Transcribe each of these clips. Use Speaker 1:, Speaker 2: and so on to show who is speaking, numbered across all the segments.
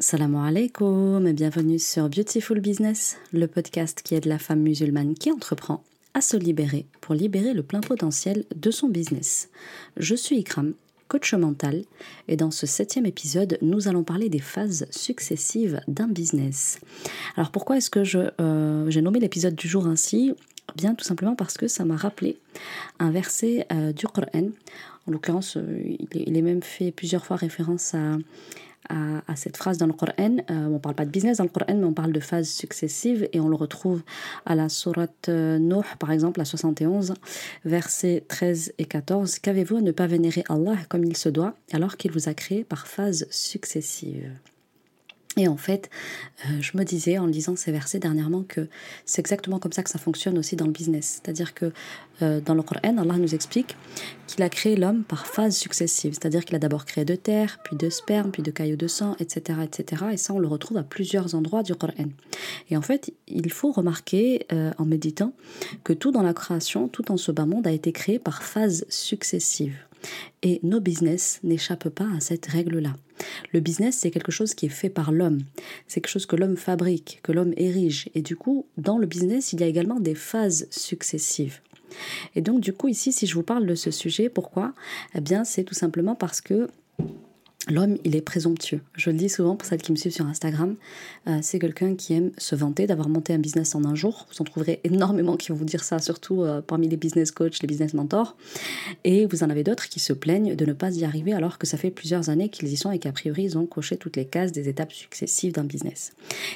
Speaker 1: Salam alaikum et bienvenue sur Beautiful Business, le podcast qui aide la femme musulmane qui entreprend à se libérer pour libérer le plein potentiel de son business. Je suis Ikram, coach mental, et dans ce septième épisode, nous allons parler des phases successives d'un business. Alors pourquoi est-ce que euh, j'ai nommé l'épisode du jour ainsi? Bien tout simplement parce que ça m'a rappelé un verset euh, du Coran. En l'occurrence, euh, il, est même fait plusieurs fois référence à à, cette phrase dans le Coran. Euh, on ne parle pas de business dans le Coran, mais on parle de phases successives et on le retrouve à la sourate euh, Nuh, par exemple, à 71, versets 13 et 14. Qu'avez-vous à ne pas vénérer Allah comme il se doit alors qu'il vous a créé par phases successives? Et en fait, euh, je me disais en lisant ces versets dernièrement que c'est exactement comme ça que ça fonctionne aussi dans le business. C'est-à-dire que euh, dans le Coran, Allah nous explique qu'il a créé l'homme par phases successives. C'est-à-dire qu'il a d'abord créé de terre, puis de sperme, puis de cailloux de sang, etc., etc. Et ça, on le retrouve à plusieurs endroits du Coran. Et en fait, il faut remarquer euh, en méditant que tout dans la création, tout en ce bas monde a été créé par phases successives. Et nos business n'échappent pas à cette règle-là. Le business, c'est quelque chose qui est fait par l'homme. C'est quelque chose que l'homme fabrique, que l'homme érige. Et du coup, dans le business, il y a également des phases successives. Et donc, du coup, ici, si je vous parle de ce sujet, pourquoi? Eh bien, c'est tout simplement parce que L'homme, il est présomptueux. Je le dis souvent pour celles qui me suivent sur Instagram, euh, c'est quelqu'un qui aime se vanter d'avoir monté un business en un jour. Vous en trouverez énormément qui vont vous dire ça, surtout euh, parmi les business coachs, les business mentors. Et vous en avez d'autres qui se plaignent de ne pas y arriver alors que ça fait plusieurs années qu'ils y sont et qu'a priori ils ont coché toutes les cases des étapes successives d'un business.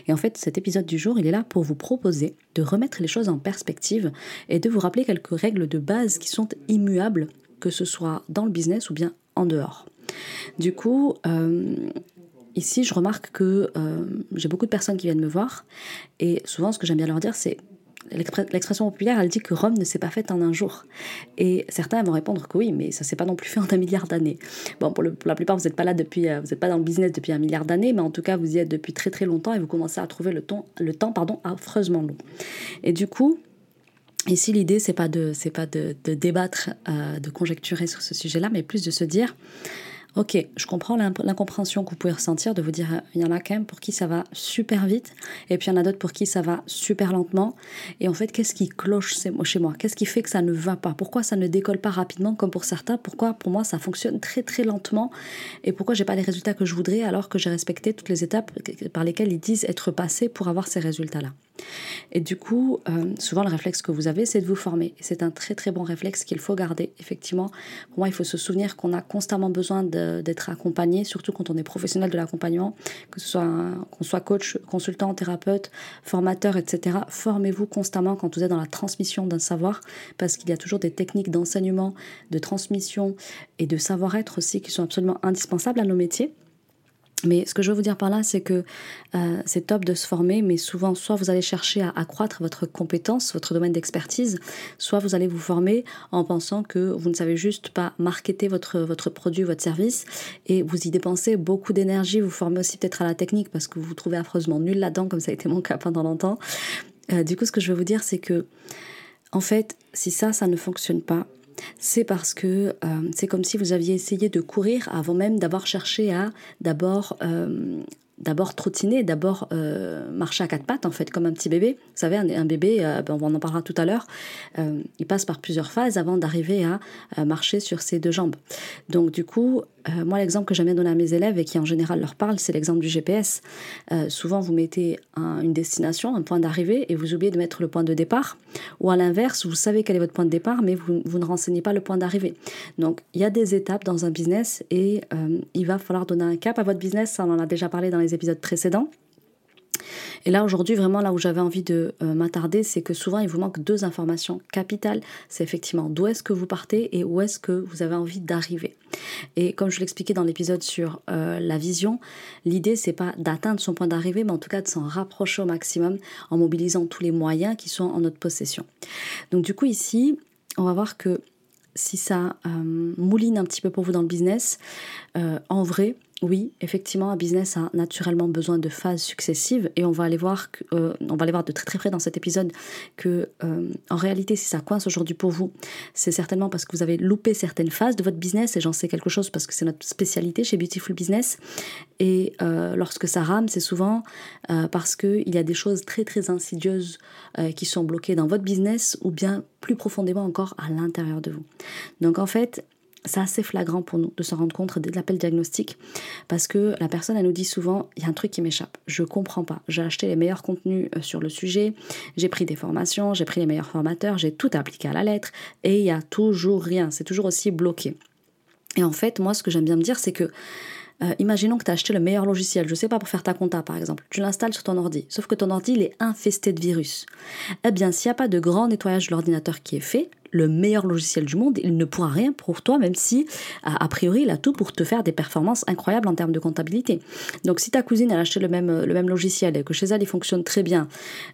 Speaker 1: Et en fait, cet épisode du jour, il est là pour vous proposer de remettre les choses en perspective et de vous rappeler quelques règles de base qui sont immuables, que ce soit dans le business ou bien en dehors. Du coup, euh, ici, je remarque que euh, j'ai beaucoup de personnes qui viennent me voir et souvent, ce que j'aime bien leur dire, c'est L'expression populaire, elle dit que Rome ne s'est pas faite en un jour. Et certains vont répondre que oui, mais ça s'est pas non plus fait en un milliard d'années. Bon, pour, la plupart, vous n'êtes pas là depuis, euh, vous n'êtes pas dans le business depuis un milliard d'années, mais en tout cas, vous y êtes depuis très très longtemps et vous commencez à trouver le temps, le temps pardon, affreusement long. Et du coup, ici, l'idée, c'est pas de, pas de, débattre, de conjecturer sur ce sujet-là, mais plus de se dire, Ok, je comprends l'incompréhension que vous pouvez ressentir de vous dire, il y en a quand même pour qui ça va super vite, et puis il y en a d'autres pour qui ça va super lentement. Et en fait, qu'est-ce qui cloche chez moi? Qu'est-ce qui fait que ça ne va pas? Pourquoi ça ne décolle pas rapidement comme pour certains? Pourquoi pour moi ça fonctionne très très lentement? Et pourquoi j'ai pas les résultats que je voudrais alors que j'ai respecté toutes les étapes par lesquelles ils disent être passés pour avoir ces résultats-là? Et du coup, euh, souvent le réflexe que vous avez, c'est de vous former. C'est un très très bon réflexe qu'il faut garder. Effectivement, pour moi, il faut se souvenir qu'on a constamment besoin d'être accompagné, surtout quand on est professionnel de l'accompagnement, que ce soit qu'on soit coach, consultant, thérapeute, formateur, etc. Formez-vous constamment quand vous êtes dans la transmission d'un savoir, parce qu'il y a toujours des techniques d'enseignement, de transmission et de savoir-être aussi qui sont absolument indispensables à nos métiers. Mais ce que je veux vous dire par là, c'est que euh, c'est top de se former, mais souvent, soit vous allez chercher à accroître votre compétence, votre domaine d'expertise, soit vous allez vous former en pensant que vous ne savez juste pas marketer votre, produit, votre service, et vous y dépensez beaucoup d'énergie, vous formez aussi peut-être à la technique parce que vous vous trouvez affreusement nul là-dedans, comme ça a été mon cas pendant longtemps. Euh, du coup, ce que je veux vous dire, c'est que, en fait, si ça, ça ne fonctionne pas, c'est parce que euh, c'est comme si vous aviez essayé de courir avant même d'avoir cherché à d'abord euh, d'abord trottiner, d'abord euh, marcher à quatre pattes, en fait, comme un petit bébé. Vous savez, un, bébé, ben, on en parlera tout à l'heure, il passe par plusieurs phases avant d'arriver à marcher sur ses deux jambes. Donc, du coup, euh, moi, l'exemple que j'aime bien donner à mes élèves et qui en général leur parle, c'est l'exemple du GPS. Euh, souvent, vous mettez une destination, un point d'arrivée, et vous oubliez de mettre le point de départ. Ou à l'inverse, vous savez quel est votre point de départ, mais vous, ne renseignez pas le point d'arrivée. Donc, il y a des étapes dans un business et euh, il va falloir donner un cap à votre business. On en a déjà parlé dans les épisodes précédents. Et là, aujourd'hui, vraiment, là où j'avais envie de euh, m'attarder, c'est que souvent, il vous manque deux informations capitales. C'est effectivement d'où est-ce que vous partez et où est-ce que vous avez envie d'arriver. Et comme je l'expliquais dans l'épisode sur euh, la vision, l'idée, c'est pas d'atteindre son point d'arrivée, mais en tout cas de s'en rapprocher au maximum en mobilisant tous les moyens qui sont en notre possession. Donc, du coup, ici, on va voir que si ça euh, mouline un petit peu pour vous dans le business, en vrai, oui, effectivement, un business a naturellement besoin de phases successives et on va aller voir, euh, on va aller voir de très très près dans cet épisode que euh, en réalité, si ça coince aujourd'hui pour vous, c'est certainement parce que vous avez loupé certaines phases de votre business et j'en sais quelque chose parce que c'est notre spécialité chez Beautiful Business. Et euh, lorsque ça rame, c'est souvent parce qu'il y a des choses très très insidieuses qui sont bloquées dans votre business ou bien plus profondément encore à l'intérieur de vous. Donc en fait, c'est assez flagrant pour nous de se rendre compte dès l'appel diagnostic parce que la personne elle nous dit souvent il y a un truc qui m'échappe, je comprends pas. J'ai acheté les meilleurs contenus euh, sur le sujet, j'ai pris des formations, j'ai pris les meilleurs formateurs, j'ai tout appliqué à la lettre et il y a toujours rien, c'est toujours aussi bloqué. Et en fait, moi ce que j'aime bien me dire c'est que euh, imaginons que tu as acheté le meilleur logiciel, je sais pas, pour faire ta compta par exemple. Tu l'installes sur ton ordi, sauf que ton ordi il est infesté de virus. Eh bien, s'il n'y a pas de grand nettoyage de l'ordinateur qui est fait, le meilleur logiciel du monde, il ne pourra rien pour toi, même si, a, priori, il a tout pour te faire des performances incroyables en termes de comptabilité. Donc, si ta cousine, a acheté le même, le même logiciel et que chez elle, il fonctionne très bien,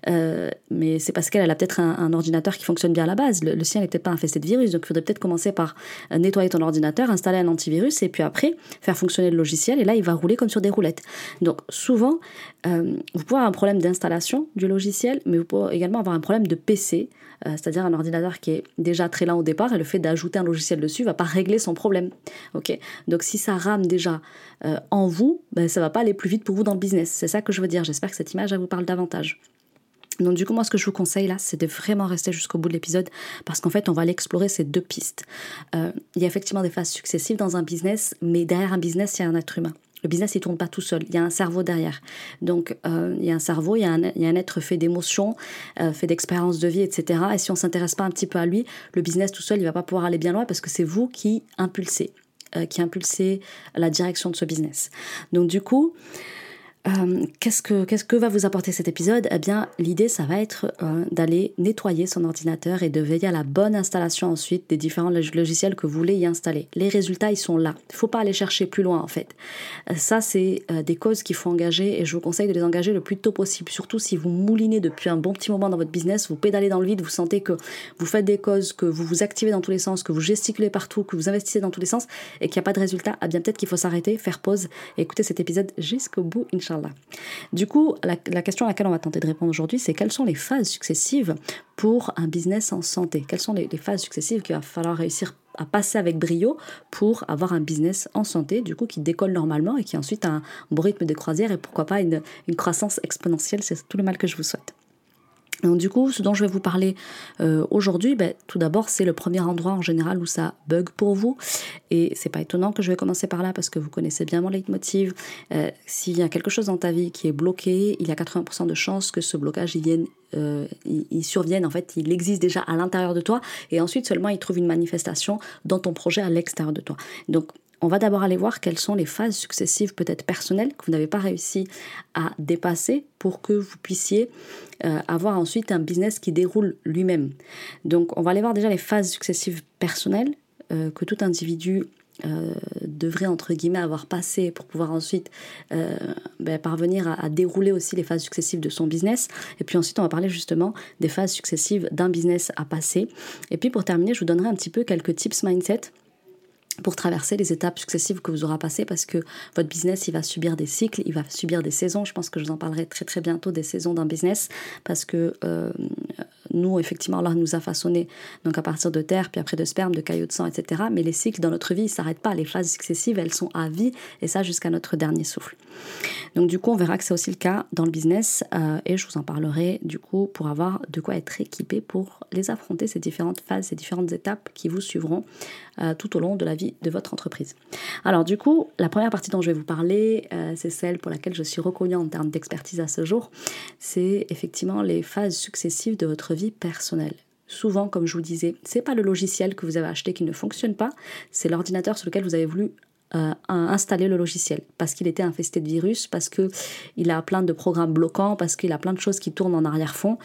Speaker 1: euh, mais c'est parce qu'elle a peut-être un, ordinateur qui fonctionne bien à la base, le, sien n'était pas infesté de virus, donc il faudrait peut-être commencer par euh, nettoyer ton ordinateur, installer un antivirus et puis après, faire fonctionner le logiciel et là, il va rouler comme sur des roulettes. Donc, souvent, euh, vous pouvez avoir un problème d'installation du logiciel, mais vous pouvez également avoir un problème de PC, c'est-à-dire un ordinateur qui est déjà très lent au départ et le fait d'ajouter un logiciel dessus va pas régler son problème. Ok, donc si ça rame déjà euh, en vous, ben, ça va pas aller plus vite pour vous dans le business. C'est ça que je veux dire. J'espère que cette image vous parle davantage. Donc du coup, moi, ce que je vous conseille là, c'est de vraiment rester jusqu'au bout de l'épisode parce qu'en fait, on va aller explorer ces deux pistes. Euh, il y a effectivement des phases successives dans un business, mais derrière un business, il y a un être humain. Le business, il tourne pas tout seul. Il y a un cerveau derrière. Donc, euh, il y a un cerveau, il y a un, il y a un être fait d'émotions, euh, fait d'expériences de vie, etc. Et si on s'intéresse pas un petit peu à lui, le business tout seul, il va pas pouvoir aller bien loin parce que c'est vous qui impulsez, euh, qui impulsez la direction de ce business. Donc, du coup, euh, qu'est-ce, que, que va vous apporter cet épisode? Eh bien, l'idée, ça va être euh, d'aller nettoyer son ordinateur et de veiller à la bonne installation ensuite des différents logiciels que vous voulez y installer. Les résultats, ils sont là. Il ne faut pas aller chercher plus loin, en fait. Euh, ça, c'est des causes qu'il faut engager et je vous conseille de les engager le plus tôt possible. Surtout si vous moulinez depuis un bon petit moment dans votre business, vous pédalez dans le vide, vous sentez que vous faites des causes, que vous vous activez dans tous les sens, que vous gesticulez partout, que vous investissez dans tous les sens et qu'il n'y a pas de résultat. Eh bien, peut-être qu'il faut s'arrêter, faire pause et écouter cet épisode jusqu'au bout, du coup, la, question à laquelle on va tenter de répondre aujourd'hui, c'est quelles sont les phases successives pour un business en santé? Quelles sont les, phases successives qu'il va falloir réussir à passer avec brio pour avoir un business en santé, du coup, qui décolle normalement et qui ensuite a un bon rythme de croisière et pourquoi pas une, une croissance exponentielle? C'est tout le mal que je vous souhaite. Donc, du coup, ce dont je vais vous parler euh, aujourd'hui, ben, tout d'abord, c'est le premier endroit en général où ça bug pour vous. Et c'est pas étonnant que je vais commencer par là parce que vous connaissez bien mon leitmotiv. Euh, S'il y a quelque chose dans ta vie qui est bloqué, il y a 80% de chances que ce blocage il vienne, euh, il, survienne. En fait, il existe déjà à l'intérieur de toi et ensuite seulement il trouve une manifestation dans ton projet à l'extérieur de toi. Donc, on va d'abord aller voir quelles sont les phases successives peut-être personnelles que vous n'avez pas réussi à dépasser pour que vous puissiez euh, avoir ensuite un business qui déroule lui-même. Donc on va aller voir déjà les phases successives personnelles euh, que tout individu euh, devrait entre guillemets avoir passé pour pouvoir ensuite ben, parvenir à, à, dérouler aussi les phases successives de son business. Et puis ensuite, on va parler justement des phases successives d'un business à passer. Et puis pour terminer, je vous donnerai un petit peu quelques tips mindset pour traverser les étapes successives que vous aurez passées parce que votre business il va subir des cycles, il va subir des saisons. Je pense que je vous en parlerai très très bientôt des saisons d'un business parce que euh, nous effectivement Allah nous a façonné donc à partir de terre puis après de sperme, de caillots de sang, etc. Mais les cycles dans notre vie ils s'arrêtent pas, les phases successives elles sont à vie et ça jusqu'à notre dernier souffle. Donc du coup on verra que c'est aussi le cas dans le business euh, et je vous en parlerai du coup pour avoir de quoi être équipé pour les affronter ces différentes phases, ces différentes étapes qui vous suivront euh, tout au long de la vie de votre entreprise. Alors du coup, la première partie dont je vais vous parler, euh, c'est celle pour laquelle je suis reconnue en termes d'expertise à ce jour, c'est effectivement les phases successives de votre vie personnelle. Souvent, comme je vous disais, c'est pas le logiciel que vous avez acheté qui ne fonctionne pas, c'est l'ordinateur sur lequel vous avez voulu euh, installer le logiciel parce qu'il était infesté de virus, parce que il a plein de programmes bloquants, parce qu'il a plein de choses qui tournent en arrière-fond,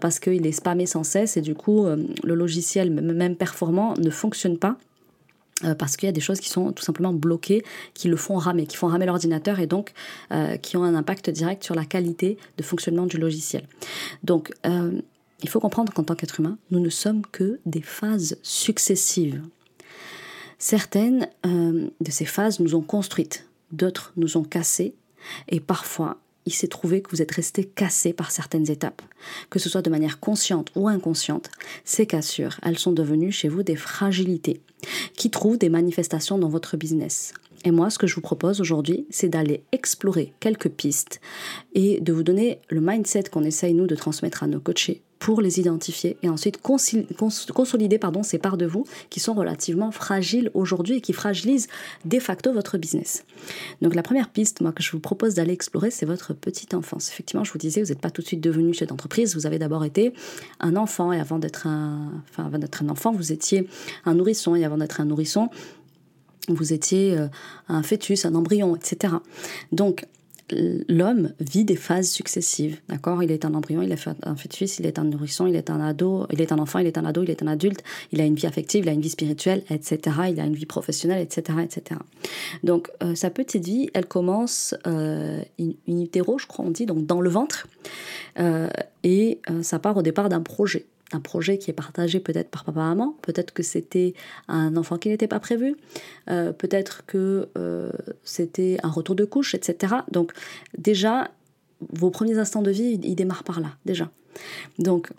Speaker 1: parce qu'il est spammé sans cesse et du coup le logiciel même performant ne fonctionne pas parce qu'il y a des choses qui sont tout simplement bloquées, qui le font ramer, qui font ramer l'ordinateur et donc euh, qui ont un impact direct sur la qualité de fonctionnement du logiciel. Donc, euh, il faut comprendre qu'en tant qu'être humain, nous ne sommes que des phases successives. Certaines de ces phases nous ont construites. d'autres nous ont cassés, et parfois s'est trouvé que vous êtes resté cassé par certaines étapes. Que ce soit de manière consciente ou inconsciente, ces cassures, elles sont devenues chez vous des fragilités qui trouvent des manifestations dans votre business. Et moi, ce que je vous propose aujourd'hui, c'est d'aller explorer quelques pistes et de vous donner le mindset qu'on essaye, nous, de transmettre à nos coachés pour les identifier et ensuite consolider pardon, ces parts de vous qui sont relativement fragiles aujourd'hui et qui fragilisent de facto votre business. Donc la première piste moi, que je vous propose d'aller explorer, c'est votre petite enfance. Effectivement, je vous disais, vous n'êtes pas tout de suite devenu chef d'entreprise, vous avez d'abord été un enfant et avant d'être un, enfin, avant d'être un enfant, vous étiez un nourrisson et avant d'être un nourrisson, vous étiez euh, un fœtus, un embryon, etc. Donc, l'homme vit des phases successives, d'accord? Il est un embryon, il est un fœtus, il est un nourrisson, il est un ado, il est un enfant, il est un ado, il est un adulte, il a une vie affective, il a une vie spirituelle, etc. Il a une vie professionnelle, etc., etc. Donc euh, sa petite vie, elle commence euh, in, utero, je crois on dit, donc dans le ventre, et ça part au départ d'un projet un projet qui est partagé peut-être par papa-maman, peut-être que c'était un enfant qui n'était pas prévu, euh, peut-être que euh, c'était un retour de couche, etc. Donc déjà, vos premiers instants de vie, ils, démarrent par là, déjà. Donc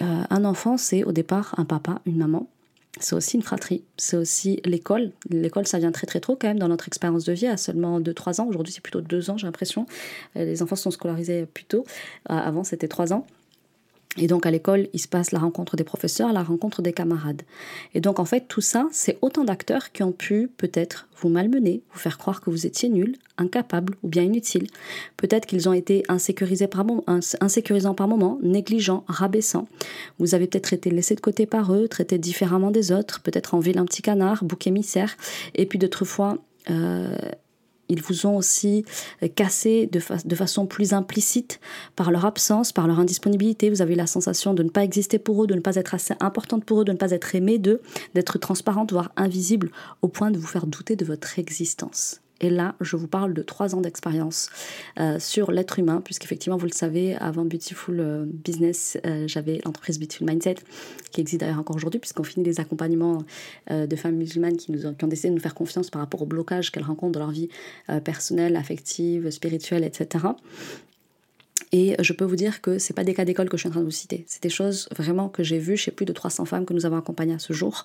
Speaker 1: euh, un enfant, c'est au départ un papa, une maman. C'est aussi une fratrie, c'est aussi l'école. L'école, ça vient très très trop quand même dans notre expérience de vie, à seulement 2-3 ans. Aujourd'hui, c'est plutôt 2 ans, j'ai l'impression. Les enfants sont scolarisés plus tôt. Avant, c'était 3 ans. Et donc à l'école, il se passe la rencontre des professeurs, la rencontre des camarades. Et donc en fait, tout ça, c'est autant d'acteurs qui ont pu peut-être vous malmener, vous faire croire que vous étiez nul, incapable ou bien inutile. Peut-être qu'ils ont été insécurisés par insécurisants par moments, négligents, rabaissants. Vous avez peut-être été laissé de côté par eux, traité différemment des autres, peut-être en vilain petit canard, bouc émissaire. Et puis d'autres fois, euh, ils vous ont aussi euh, cassé de, façon plus implicite par leur absence, par leur indisponibilité. Vous avez la sensation de ne pas exister pour eux, de ne pas être assez importante pour eux, de ne pas être aimée d'eux, d'être transparente, voire invisible, au point de vous faire douter de votre existence. Et là, je vous parle de trois ans d'expérience euh, sur l'être humain, puisqu'effectivement, vous le savez, avant Beautiful euh, Business, euh, j'avais l'entreprise Beautiful Mindset, qui existe d'ailleurs encore aujourd'hui, puisqu'on finit des accompagnements de femmes musulmanes qui, nous ont, qui ont décidé de nous faire confiance par rapport aux blocages qu'elles rencontrent dans leur vie personnelle, affective, spirituelle, etc. Et je peux vous dire que c'est pas des cas d'école que je suis en train de vous citer. C'est des choses vraiment que j'ai vues chez plus de 300 femmes que nous avons accompagnées à ce jour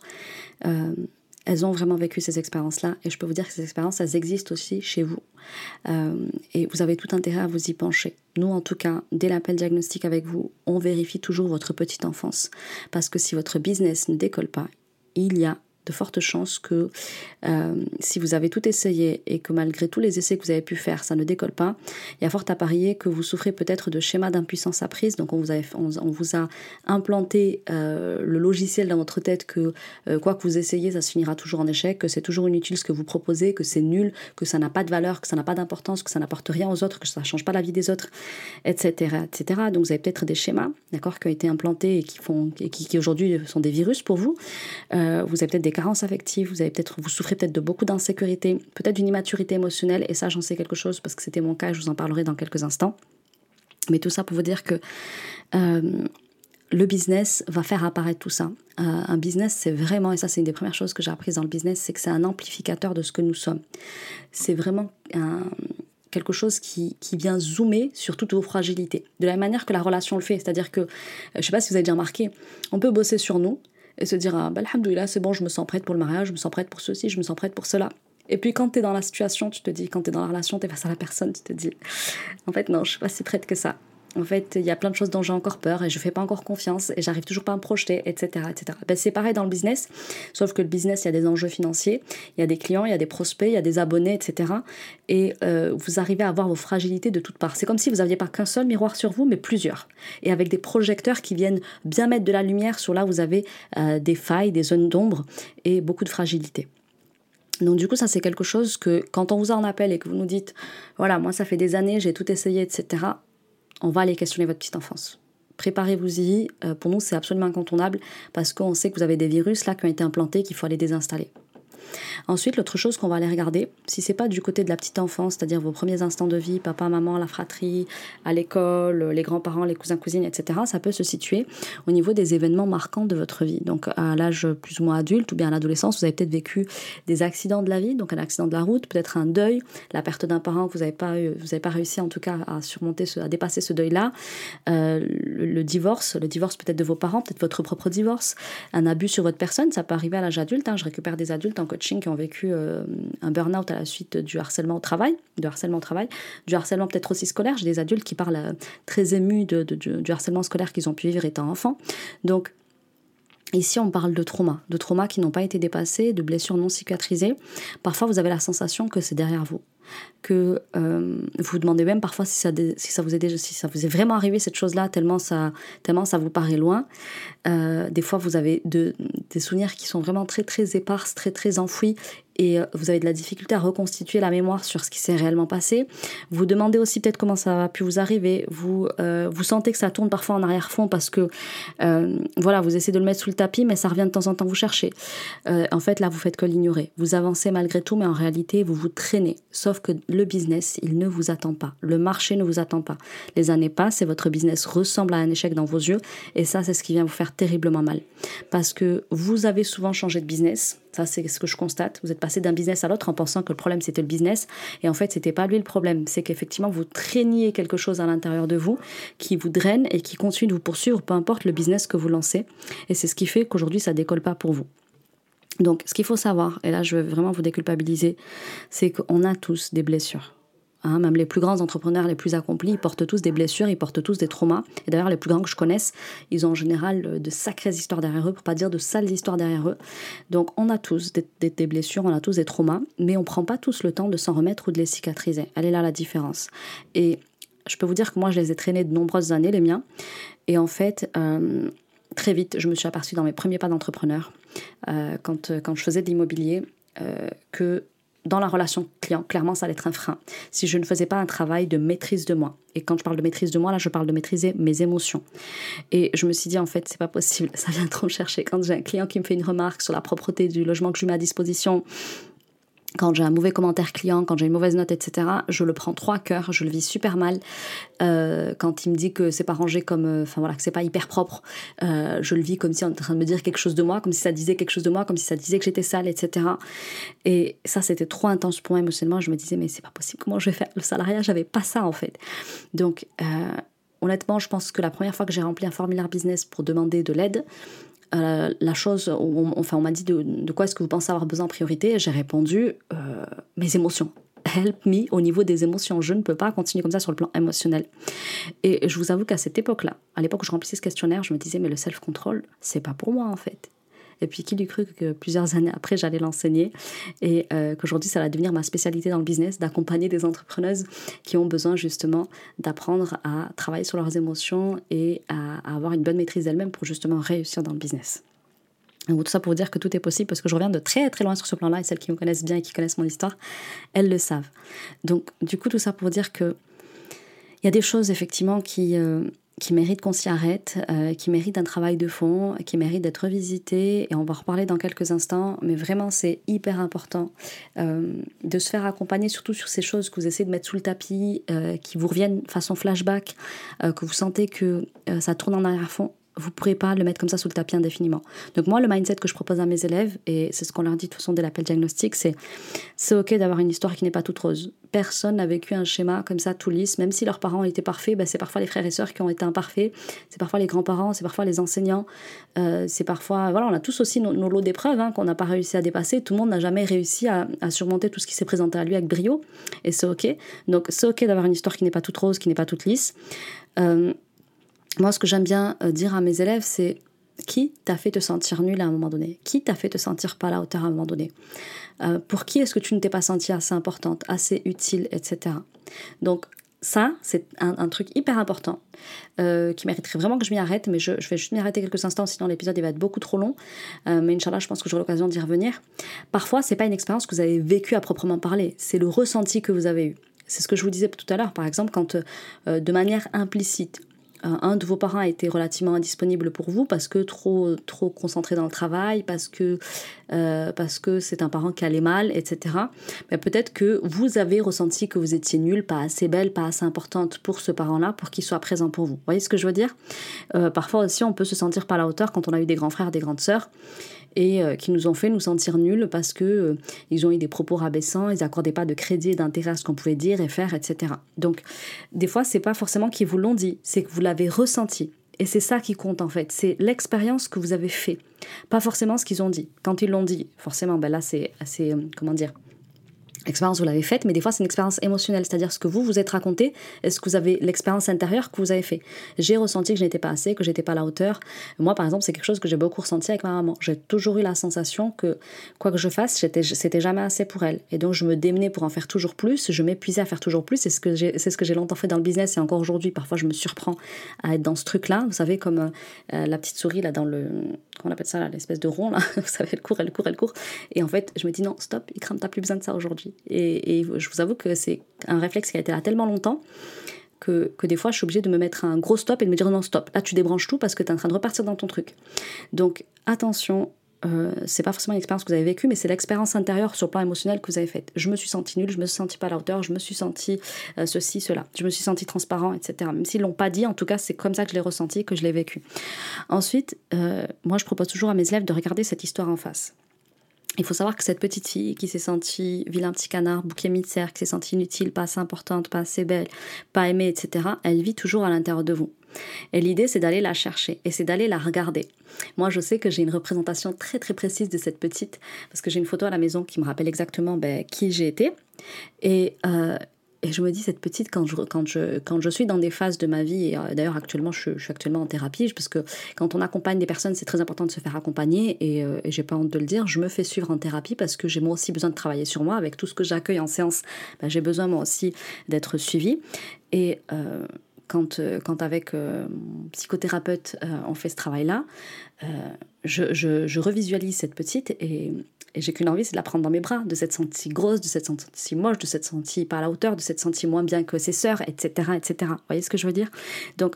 Speaker 1: elles ont vraiment vécu ces expériences-là. Et je peux vous dire que ces expériences, elles existent aussi chez vous. Euh, et vous avez tout intérêt à vous y pencher. Nous, en tout cas, dès l'appel diagnostic avec vous, on vérifie toujours votre petite enfance. Parce que si votre business ne décolle pas, il y a de fortes chances que euh, si vous avez tout essayé et que malgré tous les essais que vous avez pu faire, ça ne décolle pas, il y a fort à parier que vous souffrez peut-être de schémas d'impuissance apprise. Donc on vous, on, vous a implanté euh, le logiciel dans votre tête que euh, quoi que vous essayez, ça se finira toujours en échec, que c'est toujours inutile ce que vous proposez, que c'est nul, que ça n'a pas de valeur, que ça n'a pas d'importance, que ça n'apporte rien aux autres, que ça ne change pas la vie des autres, etc. etc. Donc vous avez peut-être des schémas d'accord, qui ont été implantés et qui, font, et qui, qui aujourd'hui sont des virus pour vous. vous avez peut-être des carences affectives, vous avez peut-être, vous souffrez peut-être de beaucoup d'insécurité, peut-être d'une immaturité émotionnelle, et ça j'en sais quelque chose parce que c'était mon cas, je vous en parlerai dans quelques instants. Mais tout ça pour vous dire que euh, le business va faire apparaître tout ça. Euh, un business, c'est vraiment, et ça c'est une des premières choses que j'ai apprises dans le business, c'est que c'est un amplificateur de ce que nous sommes. C'est vraiment quelque chose qui, qui, vient zoomer sur toutes vos fragilités. De la même manière que la relation le fait. C'est-à-dire que, euh, je ne sais pas si vous avez déjà remarqué, on peut bosser sur nous, et se dire, ah, bah, c'est bon, je me sens prête pour le mariage, je me sens prête pour ceci, je me sens prête pour cela. Et puis quand tu es dans la situation, tu te dis, quand tu es dans la relation, tu es face à la personne, tu te dis, en fait, non, je suis pas si prête que ça. En fait, il y a plein de choses dont j'ai encore peur et je fais pas encore confiance et j'arrive toujours pas à me projeter, etc. etc. Ben, c'est pareil dans le business, sauf que le business, il y a des enjeux financiers, il y a des clients, il y a des prospects, il y a des abonnés, etc. Et euh, vous arrivez à avoir vos fragilités de toutes parts. C'est comme si vous n'aviez pas qu'un seul miroir sur vous, mais plusieurs. Et avec des projecteurs qui viennent bien mettre de la lumière sur là où vous avez euh, des failles, des zones d'ombre et beaucoup de fragilité. Donc du coup, ça c'est quelque chose que quand on vous en appel et que vous nous dites, voilà, moi ça fait des années, j'ai tout essayé, etc on va aller questionner votre petite enfance. Préparez-vous-y, euh, pour nous c'est absolument incontournable parce qu'on sait que vous avez des virus là qui ont été implantés qu'il faut aller désinstaller. Ensuite, l'autre chose qu'on va aller regarder, si c'est pas du côté de la petite enfance, c'est-à-dire vos premiers instants de vie, papa, maman, la fratrie, à l'école, les grands-parents, les cousins, cousines, etc., ça peut se situer au niveau des événements marquants de votre vie. Donc à l'âge plus ou moins adulte ou bien à l'adolescence, vous avez peut-être vécu des accidents de la vie, donc un accident de la route, peut-être un deuil, la perte d'un parent que vous n'avez pas, pas réussi en tout cas à surmonter, à dépasser ce deuil-là, euh, le, divorce, le divorce peut-être de vos parents, peut-être votre propre divorce, un abus sur votre personne, ça peut arriver à l'âge adulte. Hein. Je récupère des adultes en qui ont vécu euh, un burn-out à la suite du harcèlement au travail, du harcèlement au travail, du harcèlement peut-être aussi scolaire. J'ai des adultes qui parlent euh, très émus de, du harcèlement scolaire qu'ils ont pu vivre étant enfants. Donc Ici, on parle de traumas, de traumas qui n'ont pas été dépassés, de blessures non cicatrisées. Parfois, vous avez la sensation que c'est derrière vous que euh, vous vous demandez même parfois si ça, si ça vous est déjà, si ça vous est vraiment arrivé cette chose-là tellement ça tellement ça vous paraît loin. Euh, des fois vous avez de, des souvenirs qui sont vraiment très très éparses, très très enfouis et euh, vous avez de la difficulté à reconstituer la mémoire sur ce qui s'est réellement passé. Vous demandez aussi peut-être comment ça a pu vous arriver. Vous, euh, vous sentez que ça tourne parfois en arrière-fond parce que euh, voilà, vous essayez de le mettre sous le tapis, mais ça revient de temps en temps vous chercher. en fait, là, vous faites que l'ignorer. Vous avancez malgré tout, mais en réalité, vous vous traînez. Sauf que le business, il ne vous attend pas. Le marché ne vous attend pas. Les années passent et votre business ressemble à un échec dans vos yeux. Et ça, c'est ce qui vient vous faire terriblement mal. Parce que vous avez souvent changé de business ça, c'est ce que je constate. Vous êtes passé d'un business à l'autre en pensant que le problème c'était le business. Et en fait, c'était pas lui le problème. C'est qu'effectivement, vous traîniez quelque chose à l'intérieur de vous qui vous draine et qui continue de vous poursuivre, peu importe le business que vous lancez. Et c'est ce qui fait qu'aujourd'hui, ça décolle pas pour vous. Donc, ce qu'il faut savoir, et là, je veux vraiment vous déculpabiliser, c'est qu'on a tous des blessures. Hein, même les plus grands entrepreneurs les plus accomplis, ils portent tous des blessures, ils portent tous des traumas. Et d'ailleurs, les plus grands que je connaisse, ils ont en général euh, de sacrées histoires derrière eux, pour pas dire de sales histoires derrière eux. Donc, on a tous des, blessures, on a tous des traumas, mais on prend pas tous le temps de s'en remettre ou de les cicatriser. Elle est là la différence. Et je peux vous dire que moi, je les ai traînés de nombreuses années, les miens. Et en fait, euh, très vite, je me suis aperçue dans mes premiers pas d'entrepreneur, euh, quand, quand je faisais de l'immobilier, que dans la relation client, clairement, ça allait être un frein. Si je ne faisais pas un travail de maîtrise de moi. Et quand je parle de maîtrise de moi, là, je parle de maîtriser mes émotions. Et je me suis dit, en fait, c'est pas possible. Ça vient trop me chercher. Quand j'ai un client qui me fait une remarque sur la propreté du logement que je mets à disposition, quand j'ai un mauvais commentaire client, quand j'ai une mauvaise note, etc., je le prends trois cœurs, je le vis super mal. Euh, quand il me dit que c'est pas rangé comme, euh, enfin voilà, que c'est pas hyper propre, euh, je le vis comme si on était en train de me dire quelque chose de moi, comme si ça disait quelque chose de moi, comme si ça disait que j'étais sale, etc. Et ça, c'était trop intense pour moi émotionnellement. Je me disais, mais c'est pas possible, comment je vais faire le salariat? J'avais pas ça en fait. Donc, honnêtement, je pense que la première fois que j'ai rempli un formulaire business pour demander de l'aide, euh, la chose, enfin on m'a dit de, quoi est-ce que vous pensez avoir besoin en priorité, j'ai répondu euh, mes émotions. Help me au niveau des émotions. Je ne peux pas continuer comme ça sur le plan émotionnel. Et je vous avoue qu'à cette époque-là, à l'époque où je remplissais ce questionnaire, je me disais mais le self-control, c'est pas pour moi en fait. Et puis qui lui cru que plusieurs années après, j'allais l'enseigner et euh, qu'aujourd'hui, ça va devenir ma spécialité dans le business, d'accompagner des entrepreneuses qui ont besoin justement d'apprendre à travailler sur leurs émotions et à, avoir une bonne maîtrise d'elles-mêmes pour justement réussir dans le business. Donc, tout ça pour dire que tout est possible parce que je reviens de très très loin sur ce plan-là et celles qui me connaissent bien et qui connaissent mon histoire, elles le savent. Donc du coup tout ça pour dire que il y a des choses effectivement qui, euh, qui mérite qu'on s'y arrête, euh, qui mérite un travail de fond, qui mérite d'être revisité, et on va reparler dans quelques instants, mais vraiment c'est hyper important euh, de se faire accompagner, surtout sur ces choses que vous essayez de mettre sous le tapis, euh, qui vous reviennent façon flashback, que vous sentez que ça tourne en arrière-fond vous ne pourrez pas le mettre comme ça sous le tapis indéfiniment. Donc moi, le mindset que je propose à mes élèves, et c'est ce qu'on leur dit de toute façon dès l'appel diagnostic, c'est c'est ok d'avoir une histoire qui n'est pas toute rose. Personne n'a vécu un schéma comme ça tout lisse, même si leurs parents étaient parfaits, ben c'est parfois les frères et sœurs qui ont été imparfaits, c'est parfois les grands-parents, c'est parfois les enseignants, euh, c'est parfois... Voilà, on a tous aussi nos, lots d'épreuves hein, qu'on n'a pas réussi à dépasser, tout le monde n'a jamais réussi à, surmonter tout ce qui s'est présenté à lui avec brio, et c'est ok. Donc c'est ok d'avoir une histoire qui n'est pas toute rose, qui n'est pas toute lisse. Euh, moi, ce que j'aime bien euh, dire à mes élèves, c'est qui t'a fait te sentir nul à un moment donné? Qui t'a fait te sentir pas à la hauteur à un moment donné? Euh, Pour qui est-ce que tu ne t'es pas sentie assez importante, assez utile, etc. Donc, ça, c'est un, truc hyper important euh, qui mériterait vraiment que je m'y arrête, mais je, vais juste m'y arrêter quelques instants, sinon l'épisode va être beaucoup trop long. mais Inch'Allah, je pense que j'aurai l'occasion d'y revenir. Parfois, c'est pas une expérience que vous avez vécue à proprement parler, c'est le ressenti que vous avez eu. C'est ce que je vous disais tout à l'heure, par exemple, quand de manière implicite, un de vos parents a été relativement indisponible pour vous parce que trop, trop concentré dans le travail, parce que euh, parce que c'est un parent qui allait mal, etc. Mais peut-être que vous avez ressenti que vous étiez nul, pas assez belle, pas assez importante pour ce parent-là, pour qu'il soit présent pour vous. Vous voyez ce que je veux dire? Euh, Parfois aussi, on peut se sentir pas à la hauteur quand on a eu des grands frères, des grandes sœurs et euh, qui nous ont fait nous sentir nuls parce que euh, ils ont eu des propos rabaissants, ils n'accordaient pas de crédit et d'intérêt à ce qu'on pouvait dire et faire, etc. Donc, des fois, c'est pas forcément qu'ils vous l'ont dit, c'est que vous l'avez ressenti. Et c'est ça qui compte en fait, c'est l'expérience que vous avez fait, pas forcément ce qu'ils ont dit. Quand ils l'ont dit, forcément, ben là c'est assez, euh, comment dire, L'expérience, vous l'avez faite, mais des fois, c'est une expérience émotionnelle, c'est-à-dire ce que vous vous êtes raconté, est-ce que vous avez l'expérience intérieure que vous avez fait. J'ai ressenti que je n'étais pas assez, que j'étais pas à la hauteur. Moi, par exemple, c'est quelque chose que j'ai beaucoup ressenti avec ma maman. J'ai toujours eu la sensation que quoi que je fasse, c'était jamais assez pour elle. Et donc, je me démenais pour en faire toujours plus, je m'épuisais à faire toujours plus. C'est ce que j'ai, longtemps fait dans le business et encore aujourd'hui, parfois, je me surprends à être dans ce truc-là. Vous savez, comme euh, la petite souris là dans le, comment on appelle ça, l'espèce de rond là. vous savez, elle court, elle court, elle court. Et en fait, je me dis non, stop, il crame, t'as plus besoin de ça aujourd'hui. Et, je vous avoue que c'est un réflexe qui a été là tellement longtemps que, que, des fois je suis obligée de me mettre un gros stop et de me dire non stop, là tu débranches tout parce que tu es en train de repartir dans ton truc. Donc attention, euh, c'est pas forcément une expérience que vous avez vécue, mais c'est l'expérience intérieure sur le plan émotionnel que vous avez faite. Je me suis sentie nulle, je me suis sentie pas à la hauteur, je me suis sentie euh, ceci, cela, je me suis sentie transparent, etc. Même s'ils l'ont pas dit, en tout cas c'est comme ça que je l'ai ressenti, que je l'ai vécu. Ensuite, euh, moi je propose toujours à mes élèves de regarder cette histoire en face. Il faut savoir que cette petite fille qui s'est sentie vilain petit canard, bouc émissaire, qui s'est sentie inutile, pas assez importante, pas assez belle, pas aimée, etc., elle vit toujours à l'intérieur de vous. Et l'idée, c'est d'aller la chercher et c'est d'aller la regarder. Moi, je sais que j'ai une représentation très très précise de cette petite, parce que j'ai une photo à la maison qui me rappelle exactement ben, qui j'ai été. Et, euh, et je me dis, cette petite, quand je, quand je, quand je suis dans des phases de ma vie, et euh, d'ailleurs actuellement, je, suis actuellement en thérapie, parce que quand on accompagne des personnes, c'est très important de se faire accompagner, et, euh, et j'ai pas honte de le dire, je me fais suivre en thérapie parce que j'ai moi aussi besoin de travailler sur moi, avec tout ce que j'accueille en séance, ben, j'ai besoin moi aussi d'être suivie. Et euh, quand, quand avec mon psychothérapeute, on fait ce travail-là, je, revisualise cette petite et, et j'ai qu'une envie, c'est de la prendre dans mes bras, de cette sentie grosse, de cette sentie moche, de cette sentie pas à la hauteur, de cette sentie moins bien que ses sœurs, etc., etc. Vous voyez ce que je veux dire? Donc,